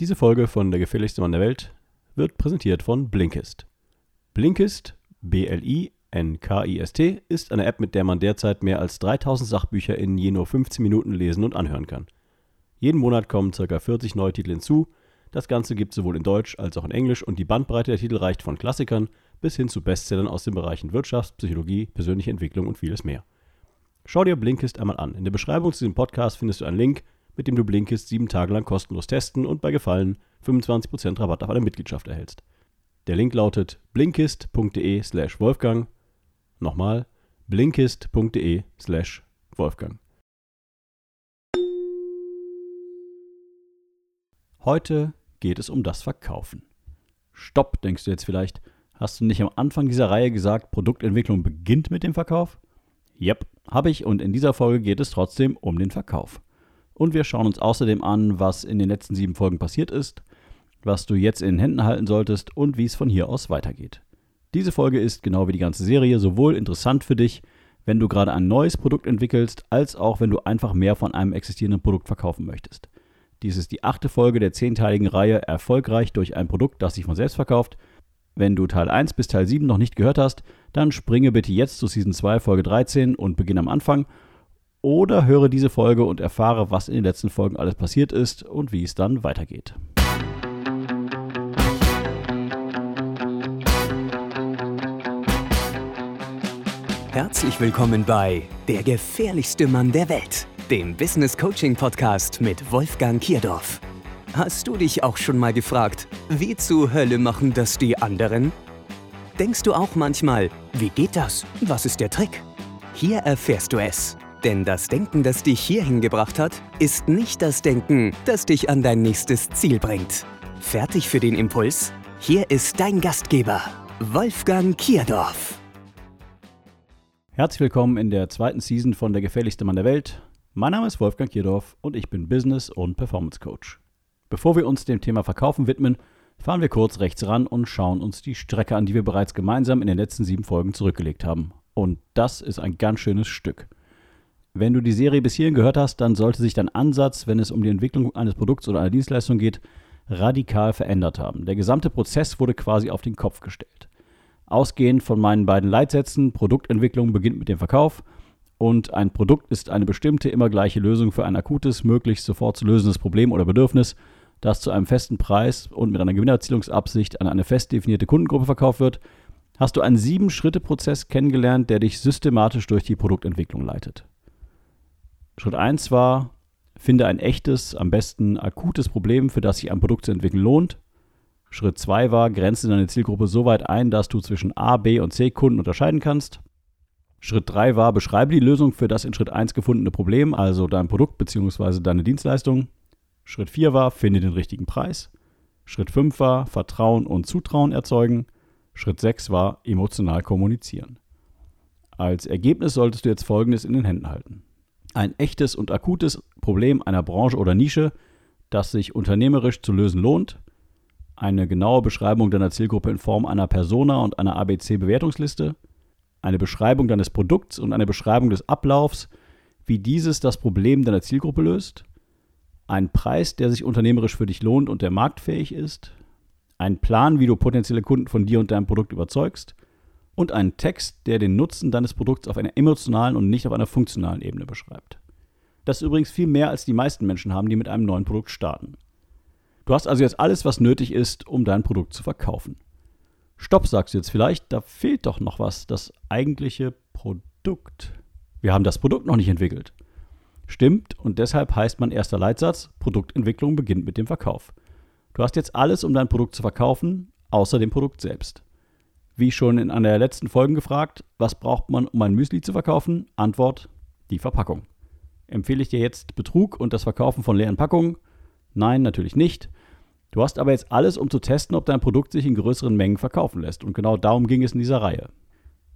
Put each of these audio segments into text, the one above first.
Diese Folge von Der gefährlichste Mann der Welt wird präsentiert von Blinkist. Blinkist, B-L-I-N-K-I-S-T, ist eine App, mit der man derzeit mehr als 3000 Sachbücher in je nur 15 Minuten lesen und anhören kann. Jeden Monat kommen ca. 40 neue Titel hinzu. Das Ganze gibt es sowohl in Deutsch als auch in Englisch und die Bandbreite der Titel reicht von Klassikern bis hin zu Bestsellern aus den Bereichen Wirtschaft, Psychologie, persönliche Entwicklung und vieles mehr. Schau dir Blinkist einmal an. In der Beschreibung zu diesem Podcast findest du einen Link, mit dem du Blinkist sieben Tage lang kostenlos testen und bei Gefallen 25% Rabatt auf eine Mitgliedschaft erhältst. Der Link lautet blinkist.de slash Wolfgang. Nochmal blinkist.de slash Wolfgang. Heute geht es um das Verkaufen. Stopp, denkst du jetzt vielleicht. Hast du nicht am Anfang dieser Reihe gesagt, Produktentwicklung beginnt mit dem Verkauf? Yep, habe ich und in dieser Folge geht es trotzdem um den Verkauf. Und wir schauen uns außerdem an, was in den letzten sieben Folgen passiert ist, was du jetzt in den Händen halten solltest und wie es von hier aus weitergeht. Diese Folge ist, genau wie die ganze Serie, sowohl interessant für dich, wenn du gerade ein neues Produkt entwickelst, als auch wenn du einfach mehr von einem existierenden Produkt verkaufen möchtest. Dies ist die achte Folge der zehnteiligen Reihe Erfolgreich durch ein Produkt, das sich von selbst verkauft. Wenn du Teil 1 bis Teil 7 noch nicht gehört hast, dann springe bitte jetzt zu Season 2 Folge 13 und beginne am Anfang oder höre diese Folge und erfahre, was in den letzten Folgen alles passiert ist und wie es dann weitergeht. Herzlich willkommen bei Der gefährlichste Mann der Welt, dem Business Coaching Podcast mit Wolfgang Kierdorf. Hast du dich auch schon mal gefragt, wie zur Hölle machen das die anderen? Denkst du auch manchmal, wie geht das? Was ist der Trick? Hier erfährst du es. Denn das Denken, das dich hierhin gebracht hat, ist nicht das Denken, das dich an dein nächstes Ziel bringt. Fertig für den Impuls? Hier ist dein Gastgeber, Wolfgang Kierdorf. Herzlich willkommen in der zweiten Season von Der gefährlichste Mann der Welt. Mein Name ist Wolfgang Kierdorf und ich bin Business- und Performance Coach. Bevor wir uns dem Thema Verkaufen widmen, fahren wir kurz rechts ran und schauen uns die Strecke an, die wir bereits gemeinsam in den letzten sieben Folgen zurückgelegt haben. Und das ist ein ganz schönes Stück. Wenn du die Serie bis hierhin gehört hast, dann sollte sich dein Ansatz, wenn es um die Entwicklung eines Produkts oder einer Dienstleistung geht, radikal verändert haben. Der gesamte Prozess wurde quasi auf den Kopf gestellt. Ausgehend von meinen beiden Leitsätzen, Produktentwicklung beginnt mit dem Verkauf und ein Produkt ist eine bestimmte, immer gleiche Lösung für ein akutes, möglichst sofort zu lösendes Problem oder Bedürfnis, das zu einem festen Preis und mit einer Gewinnerzielungsabsicht an eine fest definierte Kundengruppe verkauft wird, hast du einen Sieben-Schritte-Prozess kennengelernt, der dich systematisch durch die Produktentwicklung leitet. Schritt 1 war, finde ein echtes, am besten akutes Problem, für das sich ein Produkt zu entwickeln lohnt. Schritt 2 war, grenze deine Zielgruppe so weit ein, dass du zwischen A, B und C Kunden unterscheiden kannst. Schritt 3 war, beschreibe die Lösung für das in Schritt 1 gefundene Problem, also dein Produkt bzw. deine Dienstleistung. Schritt 4 war, finde den richtigen Preis. Schritt 5 war, Vertrauen und Zutrauen erzeugen. Schritt 6 war, emotional kommunizieren. Als Ergebnis solltest du jetzt Folgendes in den Händen halten ein echtes und akutes Problem einer Branche oder Nische, das sich unternehmerisch zu lösen lohnt, eine genaue Beschreibung deiner Zielgruppe in Form einer Persona und einer ABC-Bewertungsliste, eine Beschreibung deines Produkts und eine Beschreibung des Ablaufs, wie dieses das Problem deiner Zielgruppe löst, ein Preis, der sich unternehmerisch für dich lohnt und der marktfähig ist, ein Plan, wie du potenzielle Kunden von dir und deinem Produkt überzeugst und einen Text, der den Nutzen deines Produkts auf einer emotionalen und nicht auf einer funktionalen Ebene beschreibt. Das ist übrigens viel mehr, als die meisten Menschen haben, die mit einem neuen Produkt starten. Du hast also jetzt alles, was nötig ist, um dein Produkt zu verkaufen. Stopp, sagst du jetzt vielleicht, da fehlt doch noch was, das eigentliche Produkt. Wir haben das Produkt noch nicht entwickelt. Stimmt, und deshalb heißt mein erster Leitsatz, Produktentwicklung beginnt mit dem Verkauf. Du hast jetzt alles, um dein Produkt zu verkaufen, außer dem Produkt selbst. Wie schon in einer der letzten Folgen gefragt, was braucht man, um ein Müsli zu verkaufen? Antwort, die Verpackung. Empfehle ich dir jetzt Betrug und das Verkaufen von leeren Packungen? Nein, natürlich nicht. Du hast aber jetzt alles, um zu testen, ob dein Produkt sich in größeren Mengen verkaufen lässt. Und genau darum ging es in dieser Reihe.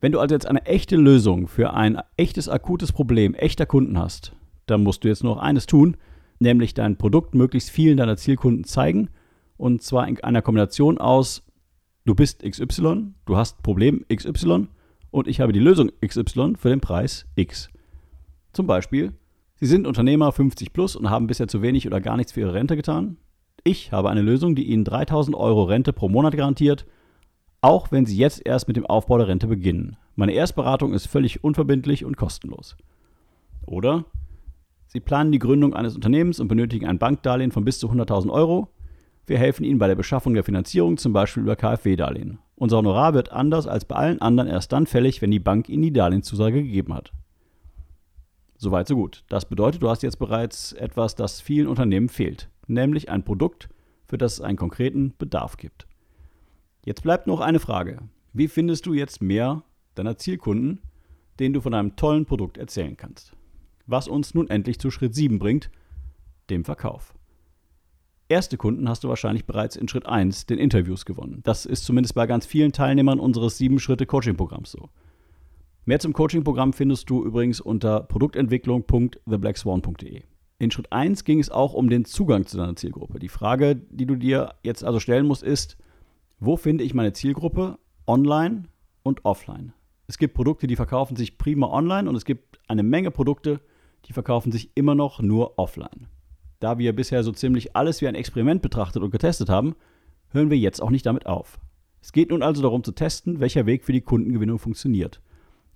Wenn du also jetzt eine echte Lösung für ein echtes akutes Problem echter Kunden hast, dann musst du jetzt nur noch eines tun, nämlich dein Produkt möglichst vielen deiner Zielkunden zeigen. Und zwar in einer Kombination aus du bist XY, du hast Problem XY und ich habe die Lösung XY für den Preis X. Zum Beispiel, Sie sind Unternehmer 50 plus und haben bisher zu wenig oder gar nichts für Ihre Rente getan. Ich habe eine Lösung, die Ihnen 3000 Euro Rente pro Monat garantiert, auch wenn Sie jetzt erst mit dem Aufbau der Rente beginnen. Meine Erstberatung ist völlig unverbindlich und kostenlos. Oder Sie planen die Gründung eines Unternehmens und benötigen ein Bankdarlehen von bis zu 100.000 Euro. Wir helfen Ihnen bei der Beschaffung der Finanzierung, zum Beispiel über KfW-Darlehen. Unser Honorar wird anders als bei allen anderen erst dann fällig, wenn die Bank Ihnen die Darlehenszusage gegeben hat. Soweit, so gut. Das bedeutet, du hast jetzt bereits etwas, das vielen Unternehmen fehlt, nämlich ein Produkt, für das es einen konkreten Bedarf gibt. Jetzt bleibt noch eine Frage. Wie findest du jetzt mehr deiner Zielkunden, denen du von einem tollen Produkt erzählen kannst? Was uns nun endlich zu Schritt 7 bringt, dem Verkauf. Erste Kunden hast du wahrscheinlich bereits in Schritt 1, den Interviews, gewonnen. Das ist zumindest bei ganz vielen Teilnehmern unseres 7-Schritte-Coaching-Programms so. Mehr zum Coaching-Programm findest du übrigens unter produktentwicklung.theblackswan.de. In Schritt 1 ging es auch um den Zugang zu deiner Zielgruppe. Die Frage, die du dir jetzt also stellen musst, ist, wo finde ich meine Zielgruppe online und offline? Es gibt Produkte, die verkaufen sich prima online und es gibt eine Menge Produkte, die verkaufen sich immer noch nur offline. Da wir bisher so ziemlich alles wie ein Experiment betrachtet und getestet haben, hören wir jetzt auch nicht damit auf. Es geht nun also darum zu testen, welcher Weg für die Kundengewinnung funktioniert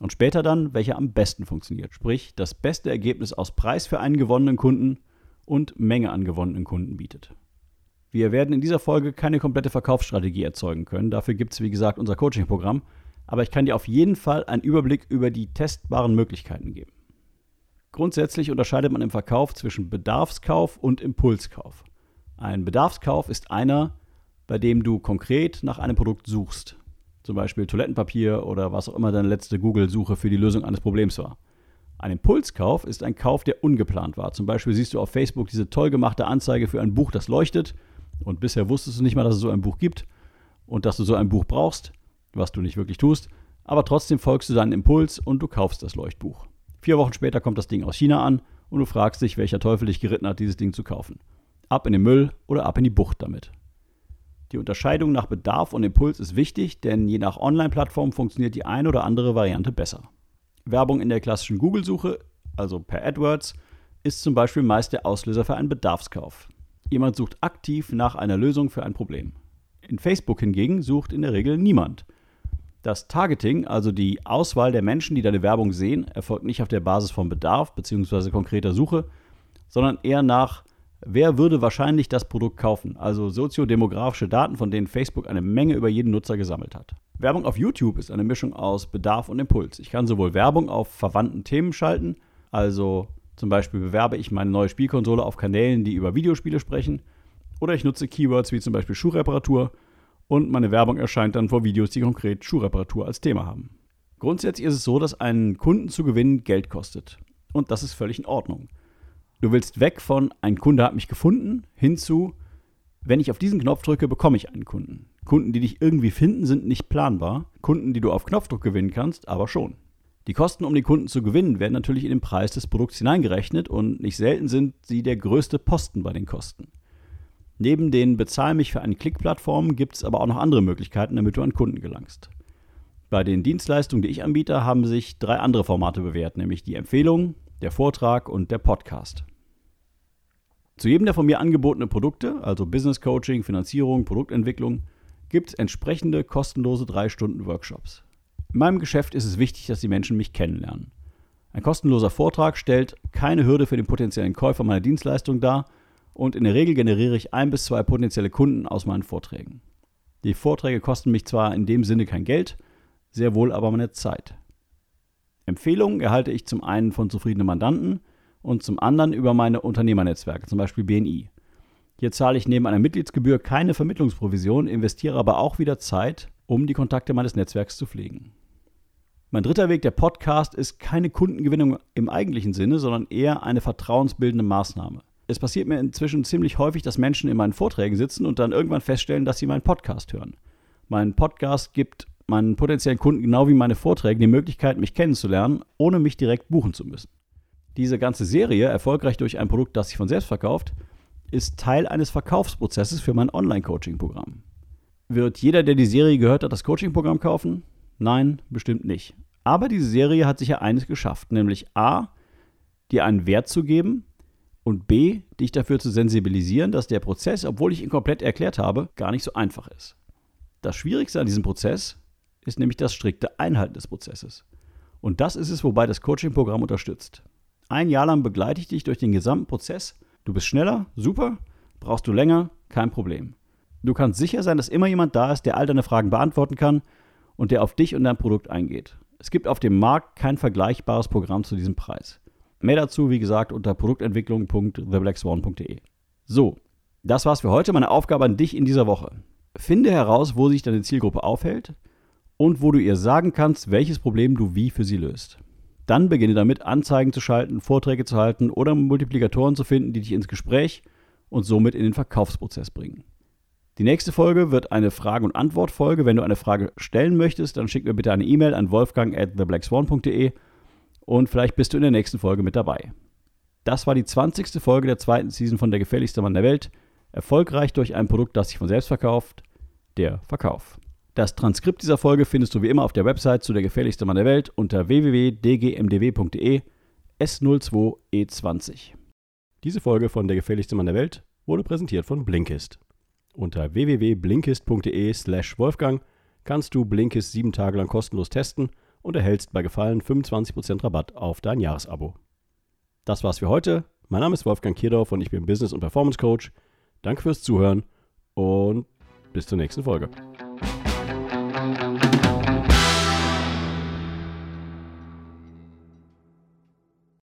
und später dann, welcher am besten funktioniert. Sprich, das beste Ergebnis aus Preis für einen gewonnenen Kunden und Menge an gewonnenen Kunden bietet. Wir werden in dieser Folge keine komplette Verkaufsstrategie erzeugen können. Dafür gibt es, wie gesagt, unser Coaching-Programm. Aber ich kann dir auf jeden Fall einen Überblick über die testbaren Möglichkeiten geben. Grundsätzlich unterscheidet man im Verkauf zwischen Bedarfskauf und Impulskauf. Ein Bedarfskauf ist einer, bei dem du konkret nach einem Produkt suchst zum Beispiel Toilettenpapier oder was auch immer deine letzte Google-Suche für die Lösung eines Problems war. Ein Impulskauf ist ein Kauf, der ungeplant war. Zum Beispiel siehst du auf Facebook diese toll gemachte Anzeige für ein Buch, das leuchtet und bisher wusstest du nicht mal, dass es so ein Buch gibt und dass du so ein Buch brauchst, was du nicht wirklich tust, aber trotzdem folgst du deinem Impuls und du kaufst das Leuchtbuch. Vier Wochen später kommt das Ding aus China an und du fragst dich, welcher Teufel dich geritten hat, dieses Ding zu kaufen. Ab in den Müll oder ab in die Bucht damit. Die Unterscheidung nach Bedarf und Impuls ist wichtig, denn je nach Online-Plattform funktioniert die eine oder andere Variante besser. Werbung in der klassischen Google-Suche, also per AdWords, ist zum Beispiel meist der Auslöser für einen Bedarfskauf. Jemand sucht aktiv nach einer Lösung für ein Problem. In Facebook hingegen sucht in der Regel niemand. Das Targeting, also die Auswahl der Menschen, die deine Werbung sehen, erfolgt nicht auf der Basis von Bedarf bzw. konkreter Suche, sondern eher nach Wer würde wahrscheinlich das Produkt kaufen? Also soziodemografische Daten, von denen Facebook eine Menge über jeden Nutzer gesammelt hat. Werbung auf YouTube ist eine Mischung aus Bedarf und Impuls. Ich kann sowohl Werbung auf verwandten Themen schalten, also zum Beispiel bewerbe ich meine neue Spielkonsole auf Kanälen, die über Videospiele sprechen, oder ich nutze Keywords wie zum Beispiel Schuhreparatur und meine Werbung erscheint dann vor Videos, die konkret Schuhreparatur als Thema haben. Grundsätzlich ist es so, dass einen Kunden zu gewinnen Geld kostet. Und das ist völlig in Ordnung. Du willst weg von ein Kunde hat mich gefunden hin zu, wenn ich auf diesen Knopf drücke, bekomme ich einen Kunden. Kunden, die dich irgendwie finden, sind nicht planbar. Kunden, die du auf Knopfdruck gewinnen kannst, aber schon. Die Kosten, um die Kunden zu gewinnen, werden natürlich in den Preis des Produkts hineingerechnet und nicht selten sind sie der größte Posten bei den Kosten. Neben den Bezahl mich für einen Klick-Plattformen gibt es aber auch noch andere Möglichkeiten, damit du an Kunden gelangst. Bei den Dienstleistungen, die ich anbiete, haben sich drei andere Formate bewährt, nämlich die Empfehlung, der Vortrag und der Podcast. Zu jedem der von mir angebotenen Produkte, also Business Coaching, Finanzierung, Produktentwicklung, gibt es entsprechende kostenlose 3-Stunden-Workshops. In meinem Geschäft ist es wichtig, dass die Menschen mich kennenlernen. Ein kostenloser Vortrag stellt keine Hürde für den potenziellen Käufer meiner Dienstleistung dar und in der Regel generiere ich ein bis zwei potenzielle Kunden aus meinen Vorträgen. Die Vorträge kosten mich zwar in dem Sinne kein Geld, sehr wohl aber meine Zeit. Empfehlungen erhalte ich zum einen von zufriedenen Mandanten, und zum anderen über meine Unternehmernetzwerke, zum Beispiel BNI. Hier zahle ich neben einer Mitgliedsgebühr keine Vermittlungsprovision, investiere aber auch wieder Zeit, um die Kontakte meines Netzwerks zu pflegen. Mein dritter Weg, der Podcast, ist keine Kundengewinnung im eigentlichen Sinne, sondern eher eine vertrauensbildende Maßnahme. Es passiert mir inzwischen ziemlich häufig, dass Menschen in meinen Vorträgen sitzen und dann irgendwann feststellen, dass sie meinen Podcast hören. Mein Podcast gibt meinen potenziellen Kunden genau wie meine Vorträge die Möglichkeit, mich kennenzulernen, ohne mich direkt buchen zu müssen. Diese ganze Serie, erfolgreich durch ein Produkt, das sich von selbst verkauft, ist Teil eines Verkaufsprozesses für mein Online-Coaching-Programm. Wird jeder, der die Serie gehört hat, das Coaching-Programm kaufen? Nein, bestimmt nicht. Aber diese Serie hat sicher eines geschafft, nämlich A, dir einen Wert zu geben Und B, dich dafür zu sensibilisieren, dass der Prozess, obwohl ich ihn komplett erklärt habe, gar nicht so einfach ist. Das Schwierigste an diesem Prozess ist nämlich das strikte Einhalten des Prozesses. Und das ist es, wobei das Coaching-Programm unterstützt. Ein Jahr lang begleite ich dich durch den gesamten Prozess. Du bist schneller, super. Brauchst du länger, kein Problem. Du kannst sicher sein, dass immer jemand da ist, der all deine Fragen beantworten kann und der auf dich und dein Produkt eingeht. Es gibt auf dem Markt kein vergleichbares Programm zu diesem Preis. Mehr dazu, wie gesagt, unter produktentwicklung.theblackswan.de. So, das war's für heute. Meine Aufgabe an dich in dieser Woche. Finde heraus, wo sich deine Zielgruppe aufhält und wo du ihr sagen kannst, welches Problem du wie für sie löst. Dann beginne damit, Anzeigen zu schalten, Vorträge zu halten oder Multiplikatoren zu finden, die dich ins Gespräch und somit in den Verkaufsprozess bringen. Die nächste Folge wird eine Frage- und Antwort-Folge. Wenn du eine Frage stellen möchtest, dann schick mir bitte eine E-Mail an wolfgang at theblackswan.de und vielleicht bist du in der nächsten Folge mit dabei. Das war die 20. Folge der zweiten Season von Der gefährlichste Mann der Welt. Erfolgreich durch ein Produkt, das sich von selbst verkauft. Der Verkauf. Das Transkript dieser Folge findest du wie immer auf der Website zu Der gefährlichste Mann der Welt unter www.dgmdw.de S02E20. Diese Folge von Der gefährlichste Mann der Welt wurde präsentiert von Blinkist. Unter www.blinkist.de/slash Wolfgang kannst du Blinkist sieben Tage lang kostenlos testen und erhältst bei Gefallen 25% Rabatt auf dein Jahresabo. Das war's für heute. Mein Name ist Wolfgang Kierdorf und ich bin Business- und Performance Coach. Danke fürs Zuhören und bis zur nächsten Folge.